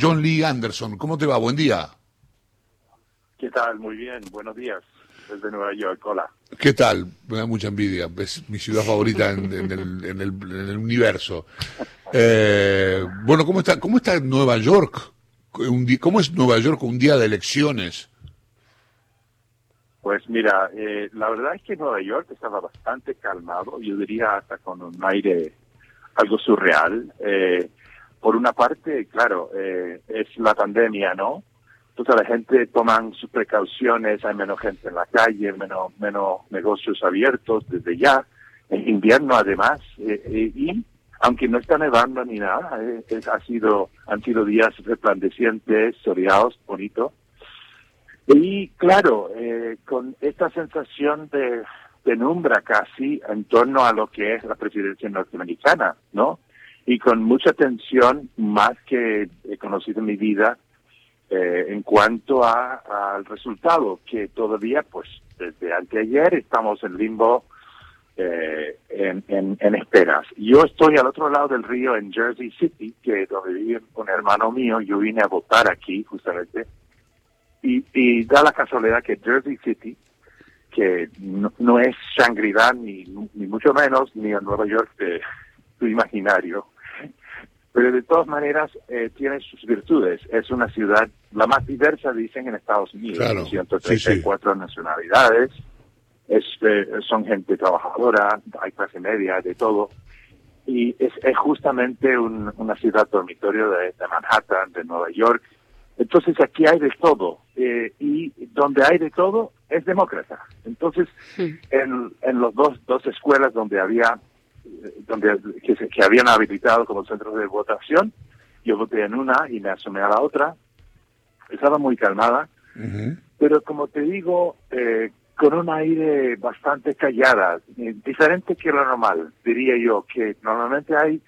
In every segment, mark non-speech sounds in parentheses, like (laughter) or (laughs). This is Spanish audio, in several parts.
John Lee Anderson. ¿Cómo te va? Buen día. ¿Qué tal? Muy bien. Buenos días. Desde Nueva York. Hola. ¿Qué tal? Me da mucha envidia. Es mi ciudad favorita en, el, en, el, universo. Eh, bueno, ¿cómo está, ¿cómo está Nueva York? ¿Cómo es Nueva York un día de elecciones? Pues mira, eh, la verdad es que Nueva York estaba bastante calmado, yo diría hasta con un aire algo surreal. Eh, por una parte, claro, eh, es la pandemia, ¿no? Entonces la gente toman sus precauciones, hay menos gente en la calle, menos, menos negocios abiertos desde ya. En invierno además, eh, eh, y aunque no está nevando ni nada, ha sido, han sido días resplandecientes, soleados, bonitos. Y claro, con esta sensación de penumbra casi en torno a lo que es la presidencia norteamericana, ¿no? Y con mucha atención, más que he conocido en mi vida, eh, en cuanto al resultado, que todavía, pues, desde anteayer estamos en limbo eh, en, en, esperas. Yo estoy al otro lado del río en Jersey City, que donde vive un hermano mío, yo vine a votar aquí justamente, y, y da la casualidad que Jersey City, que no, es Shangri-La ni, ni mucho menos, ni a Nueva York tu imaginario, pero de todas maneras eh, tiene sus virtudes. Es una ciudad la más diversa, dicen, en Estados Unidos. Claro. 134 nacionalidades, es, eh, son gente trabajadora, hay clase media, de todo. Y es, es justamente una ciudad dormitorio de, Manhattan, de Nueva York. Entonces aquí hay de todo. Eh, y donde hay de todo es demócrata. Entonces, en, en los dos, dos escuelas donde había donde que, que habían habilitado como centros de votación. Yo voté en una y me asomé a la otra. Estaba muy calmada, pero como te digo, eh, con un aire bastante callada, eh, diferente que lo normal, diría yo, que normalmente hay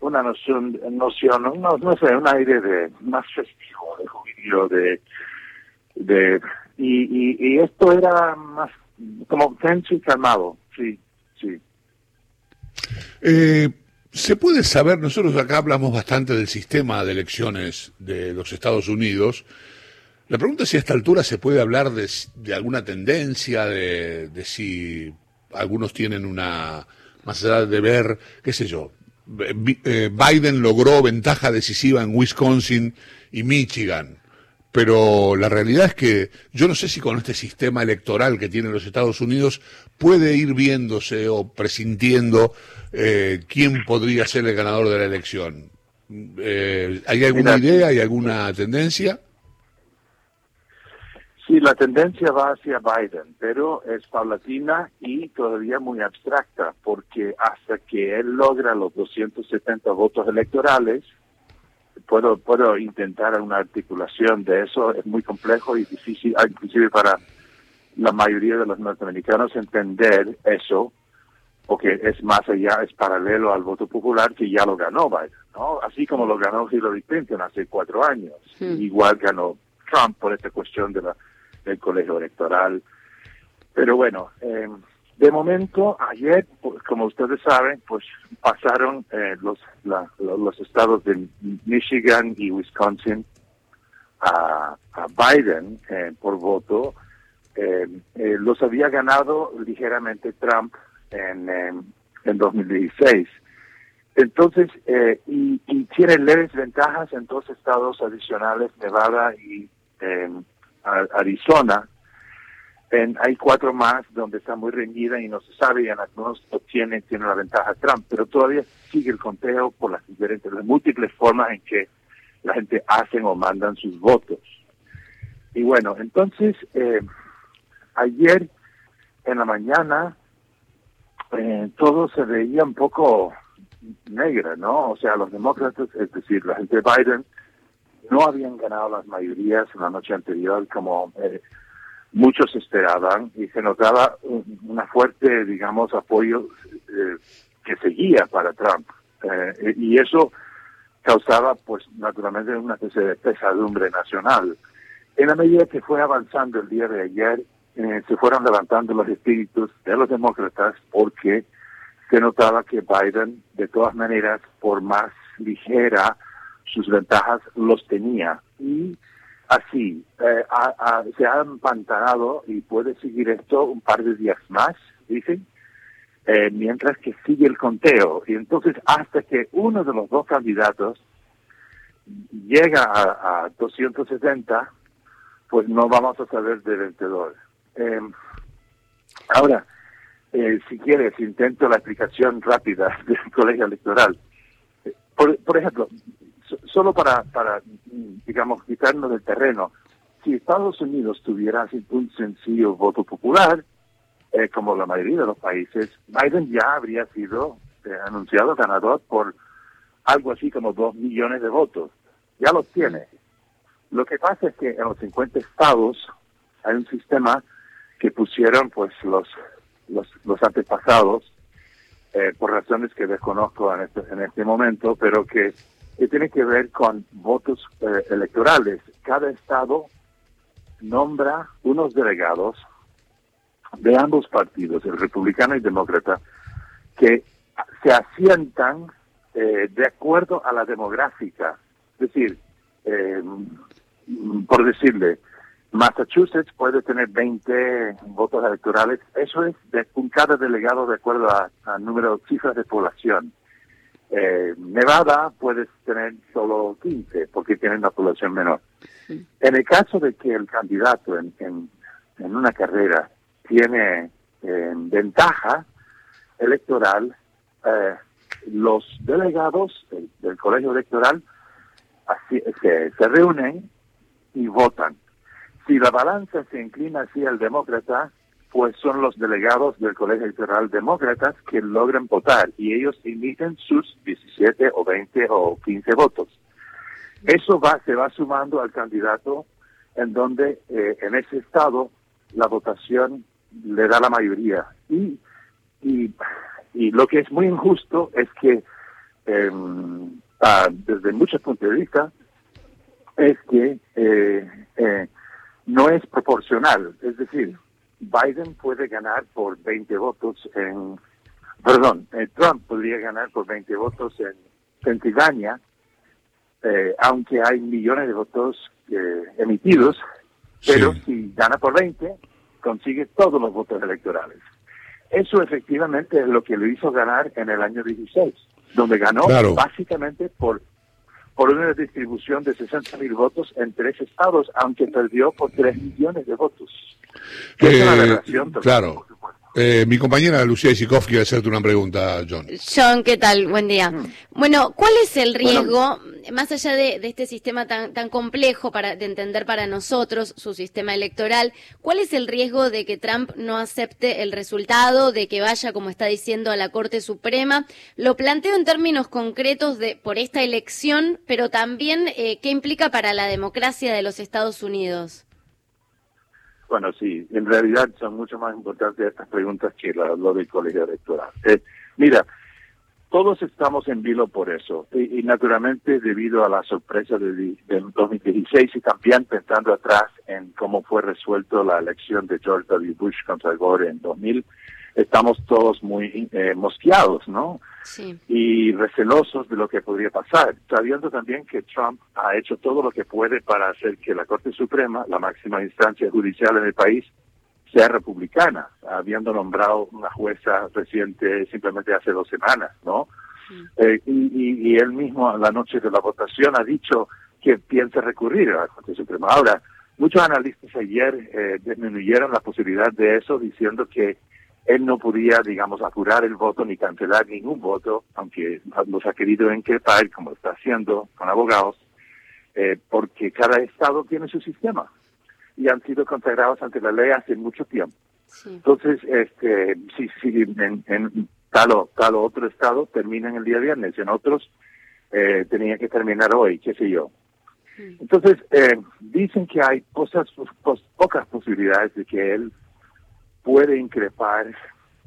una noción, noción no, no sé, un aire de más festivo, de jubileo, de, de y, y, y esto era más como tenso y calmado, sí. Eh, ¿Se puede saber, nosotros acá hablamos bastante del sistema de elecciones de los Estados Unidos, la pregunta es si a esta altura se puede hablar de, alguna tendencia, de, si algunos tienen una, más allá de ver, qué sé yo, eh, Biden logró ventaja decisiva en Wisconsin y Michigan, pero la realidad es que yo no sé si con este sistema electoral que tienen los Estados Unidos puede ir viéndose o presintiendo eh, quién podría ser el ganador de la elección. Eh, ¿Hay alguna idea, hay alguna tendencia? Sí, la tendencia va hacia Biden, pero es paulatina y todavía muy abstracta, porque hasta que él logra los 270 votos electorales, puedo puedo intentar una articulación de eso, es muy complejo y difícil, inclusive para la mayoría de los norteamericanos entender eso, porque es más allá, es paralelo al voto popular que ya lo ganó Biden, ¿no? Así como lo ganó Hillary Clinton hace cuatro años. Igual ganó Trump por esta cuestión de la, del colegio electoral. Pero bueno, eh, de momento, ayer, pues, como ustedes saben, pues pasaron eh, los, los estados de Michigan y Wisconsin a, Biden eh, por voto. los había ganado ligeramente Trump en, en 2016. Entonces, eh, y, y, tiene leves ventajas en dos estados adicionales, Nevada y eh, Arizona. En, hay cuatro más donde está muy reñida y no se sabe, y en algunos tiene, tiene la ventaja Trump, pero todavía sigue el conteo por las diferentes, las múltiples formas en que la gente hacen o mandan sus votos. Y bueno, entonces, eh, ayer en la mañana eh, todo se veía un poco negra, ¿no? O sea, los demócratas, es decir, la gente de Biden, no habían ganado las mayorías en la noche anterior como eh, muchos esperaban y se notaba un, una fuerte, digamos, apoyo eh, que seguía para Trump. Eh, y eso causaba, pues, naturalmente una especie de pesadumbre nacional. En la medida que fue avanzando el día de ayer, eh, se fueron levantando los espíritus de los demócratas porque se notaba que Biden, de todas maneras, por más ligera sus ventajas los tenía. Y así, eh, se ha empantanado y puede seguir esto un par de días más, dicen, eh, mientras que sigue el conteo. Y entonces, hasta que uno de los dos candidatos llega a, a 270, pues no vamos a saber del vencedor. Em, ahora, eh, si quieres, intento la explicación rápida (laughs) del colegio electoral. Por, por ejemplo, solo para, para, digamos, quitarnos del terreno, si Estados Unidos tuviera un sencillo voto popular, eh, como la mayoría de los países, Biden ya habría sido eh, anunciado ganador por algo así como dos millones de votos. Ya los tiene. Lo que pasa es que en los 50 estados hay un sistema que pusieron pues los los, los antepasados eh, por razones que desconozco en este, en este momento, pero que, que tiene que ver con votos eh, electorales. Cada estado nombra unos delegados de ambos partidos, el republicano y demócrata, que se asientan eh, de acuerdo a la demográfica. Es decir, eh, por decirle, Massachusetts puede tener 20 votos electorales. Eso es de un cada delegado de acuerdo a, número, cifras de población. Eh, Nevada puede tener solo 15 porque tienen una población menor. En el caso de que el candidato en, en, una carrera tiene eh, ventaja electoral, eh, los delegados del, colegio electoral así, se, se reúnen y votan. Si la balanza se inclina hacia el demócrata, pues son los delegados del Colegio Electoral Demócratas que logran votar y ellos emiten sus 17 o 20 o 15 votos. Eso va, se va sumando al candidato en donde eh, en ese estado la votación le da la mayoría. Y, y, y lo que es muy injusto es que em, ah, desde muchos puntos de vista es que eh, eh, no es proporcional. Es decir, Biden puede ganar por 20 votos en, perdón, eh, Trump podría ganar por 20 votos en Pensilvania, eh, aunque hay millones de votos eh, emitidos, pero si gana por 20, consigue todos los votos electorales. Eso efectivamente es lo que lo hizo ganar en el año 16, donde ganó básicamente por por una distribución de 60 mil votos en tres estados, aunque perdió por 3 millones de votos. Eh, claro. Eh, mi compañera Lucía Isikovsky quiere hacerte una pregunta, John. John, ¿qué tal? Buen día. Mm. Bueno, ¿cuál es el riesgo, más allá de, este sistema tan, tan complejo para, de entender para nosotros, su sistema electoral, cuál es el riesgo de que Trump no acepte el resultado, de que vaya, como está diciendo, a la Corte Suprema? Lo planteo en términos concretos de por esta elección, pero también eh, qué implica para la democracia de los Estados Unidos. Bueno, sí, en realidad son mucho más importantes estas preguntas que lo del colegio electoral. Eh, mira, todos estamos en vilo por eso, y, naturalmente debido a la sorpresa de, 2016 y también pensando atrás en cómo fue resuelto la elección de George W. Bush contra Gore en 2000, estamos todos muy eh, mosqueados, ¿no? Sí. Y recelosos de lo que podría pasar, sabiendo también que Trump ha hecho todo lo que puede para hacer que la Corte Suprema, la máxima instancia judicial en el país, sea republicana, habiendo nombrado una jueza reciente simplemente hace dos semanas, ¿no? Eh, y, y, él mismo a la noche de la votación ha dicho que piensa recurrir a la Corte Suprema. Ahora, muchos analistas ayer eh, disminuyeron la posibilidad de eso diciendo que él no podía, digamos, apurar el voto ni cancelar ningún voto, aunque los ha querido enquepar, como está haciendo con abogados, eh, porque cada estado tiene su sistema y han sido consagrados ante la ley hace mucho tiempo. Entonces, este, si, si en, tal, o, tal otro estado terminan el día viernes, en otros eh, tenían que terminar hoy, qué sé yo. Entonces, eh, dicen que hay cosas, pocas posibilidades de que él puede increpar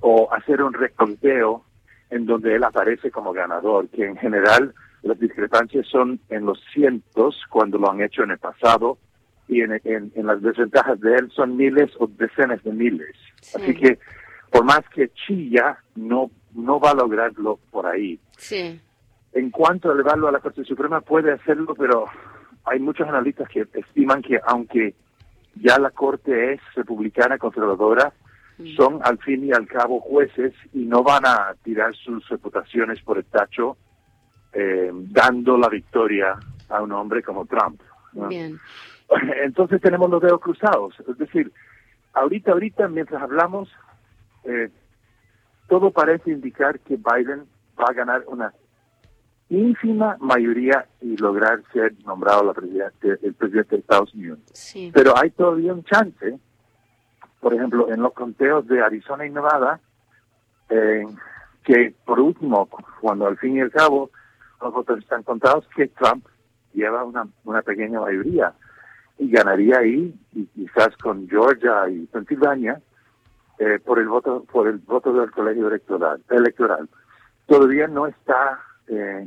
o hacer un reconteo en donde él aparece como ganador, que en general las discrepancias son en los cientos cuando lo han hecho en el pasado y en, en, las desventajas de él son miles o decenas de miles. Así que por más que chilla, no, no va a lograrlo por ahí. Sí. en cuanto a elevarlo a la Corte Suprema, puede hacerlo, pero hay muchos analistas que estiman que aunque ya la Corte es republicana conservadora. Son al fin y al cabo jueces y no van a tirar sus reputaciones por el tacho eh, dando la victoria a un hombre como Trump. (laughs) Entonces tenemos los dedos cruzados. Es decir, ahorita, ahorita, mientras hablamos, eh, todo parece indicar que Biden va a ganar una ínfima mayoría y lograr ser nombrado la presidente, el presidente de Estados Unidos. Pero hay todavía un chance, por ejemplo, en los conteos de Arizona y Nevada, eh, que por último, cuando al fin y al cabo los votos están contados, que Trump lleva una, una pequeña mayoría y ganaría ahí, y quizás con Georgia y Pensilvania, eh, por el voto por el voto del colegio electoral. electoral. Todavía no está eh,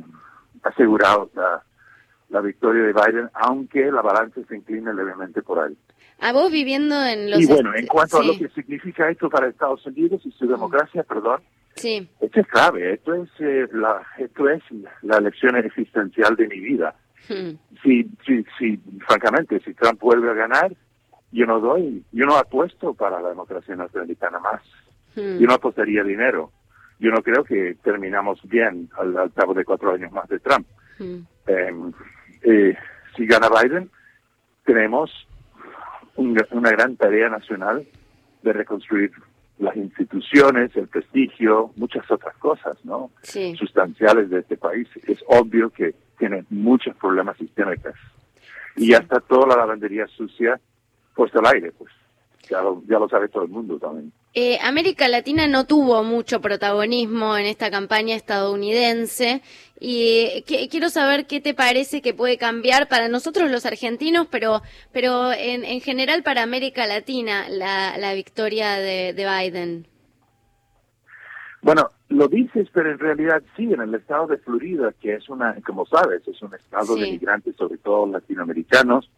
asegurado la, victoria de Biden, aunque la balanza se inclina levemente por ahí. A vos viviendo en los... Y bueno, en cuanto a lo que significa esto para Estados Unidos y su democracia, perdón, sí. esto es clave, esto es, eh, la, esto es la elección existencial de mi vida. Hmm. Si, si, si, francamente, si Trump vuelve a ganar, yo no doy, yo no apuesto para la democracia norteamericana más. Hmm. Yo no apostaría dinero yo no creo que terminamos bien al, cabo de cuatro años más de Trump. Mm. Em, eh, si gana Biden, tenemos una gran tarea nacional de reconstruir las instituciones, el prestigio, muchas otras cosas, ¿no? Sustanciales de este país. Es obvio que tiene muchos problemas sistémicos. Y ya está toda la lavandería sucia puesta al aire, pues. Ya ya lo sabe todo el mundo también. Eh, América Latina no tuvo mucho protagonismo en esta campaña estadounidense y quiero saber qué te parece que puede cambiar para nosotros los argentinos, pero, pero en, en general para América Latina la, la victoria de, Biden. Bueno, lo dices, pero en realidad sí, en el estado de Florida, que es una, como sabes, es un estado de migrantes, sobre todo latinoamericanos,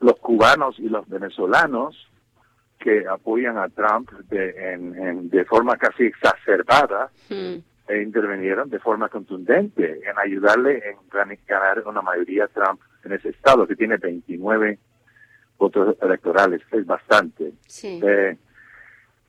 los cubanos y los venezolanos que apoyan a Trump de, de forma casi exacerbada hmm. e intervinieron de forma contundente en ayudarle en ganar una mayoría a Trump en ese estado, que tiene 29 votos electorales, es bastante. Eh,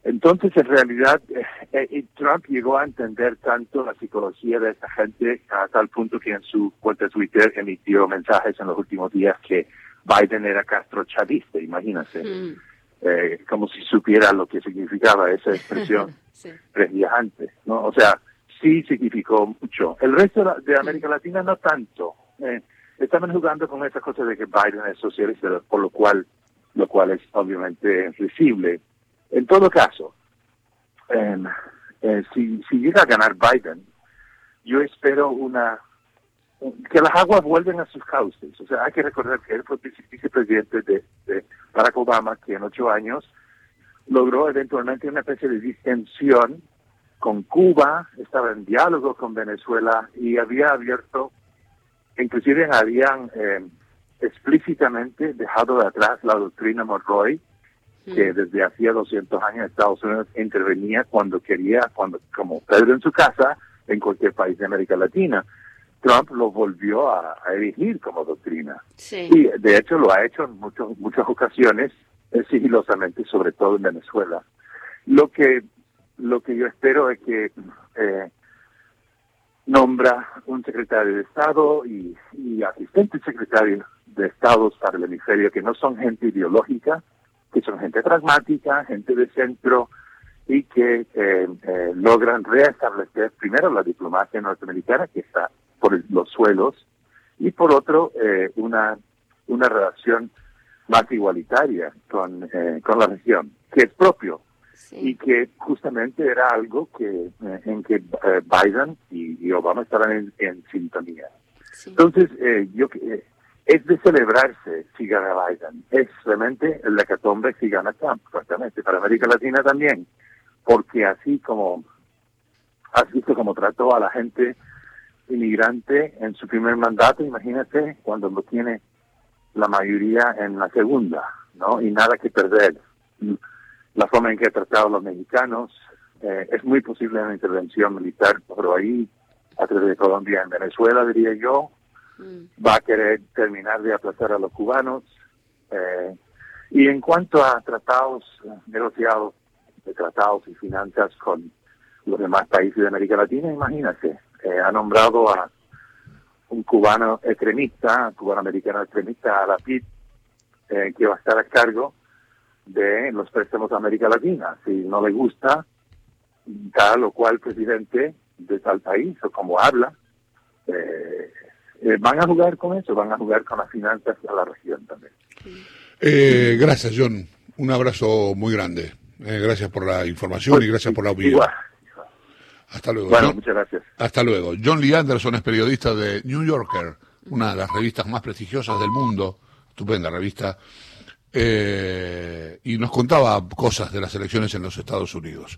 entonces, en realidad, eh, eh, Trump llegó a entender tanto la psicología de esta gente a tal punto que en su cuenta de Twitter emitió mensajes en los últimos días que Biden era Castro chavista, imagínense. Hmm. Eh, como si supiera lo que significaba esa expresión (laughs) tres días antes, ¿no? O sea, sí significó mucho. El resto de América Latina no tanto. Eh, estamos jugando con esa cosa de que Biden es socialista, por lo cual, lo cual es obviamente risible. En todo caso, em, eh, si, si llega a ganar Biden, yo espero una que las aguas vuelven a sus cauces. O sea, hay que recordar que él fue vicepresidente de, de Barack Obama, que en ocho años logró eventualmente una especie de distensión con Cuba, estaba en diálogo con Venezuela y había abierto, inclusive habían eh, explícitamente dejado de atrás la doctrina Monroe, que mm. desde hacía 200 años Estados Unidos intervenía cuando quería, cuando como Pedro en su casa, en cualquier país de América Latina. Trump lo volvió a, erigir como doctrina. Y de hecho lo ha hecho en muchos, muchas ocasiones, eh, sigilosamente, sobre todo en Venezuela. Lo que, lo que yo espero es que eh, nombra un secretario de Estado y, y asistente secretario de Estado para el hemisferio que no son gente ideológica, que son gente pragmática, gente de centro y que eh, logran reestablecer primero la diplomacia norteamericana que está por los suelos y por otro eh, una, una relación más igualitaria con, eh, con la región, que es propio y que justamente era algo que eh, en que Biden y, Obama estaban en, sintonía. Entonces, yo es de celebrarse si gana Biden, es realmente el hecatombe si gana Trump, francamente, para América Latina también, porque así como has visto como trató a la gente inmigrante en su primer mandato, imagínate cuando lo tiene la mayoría en la segunda, ¿no? Y nada que perder. La forma en que ha tratado a los mexicanos, eh, es muy posible una intervención militar, pero ahí a través de Colombia en Venezuela, diría yo. Mm. Va a querer terminar de aplazar a los cubanos. Eh, y en cuanto a tratados negociados, de tratados y finanzas con los demás países de América Latina, imagínate, eh, ha nombrado a un cubano extremista, cubano-americano extremista, a la PIB, eh, que va a estar a cargo de los préstamos a América Latina. Si no le gusta tal o cual presidente de tal país o como habla, eh, eh, van a jugar con eso, van a jugar con las finanzas de la región también. Eh, gracias, John. Un abrazo muy grande. gracias por la información y gracias por la opinión. Hasta luego. Bueno, muchas gracias. Hasta luego. John Lee Anderson es periodista de New Yorker, una de las revistas más prestigiosas del mundo, estupenda revista, y nos contaba cosas de las elecciones en los Estados Unidos.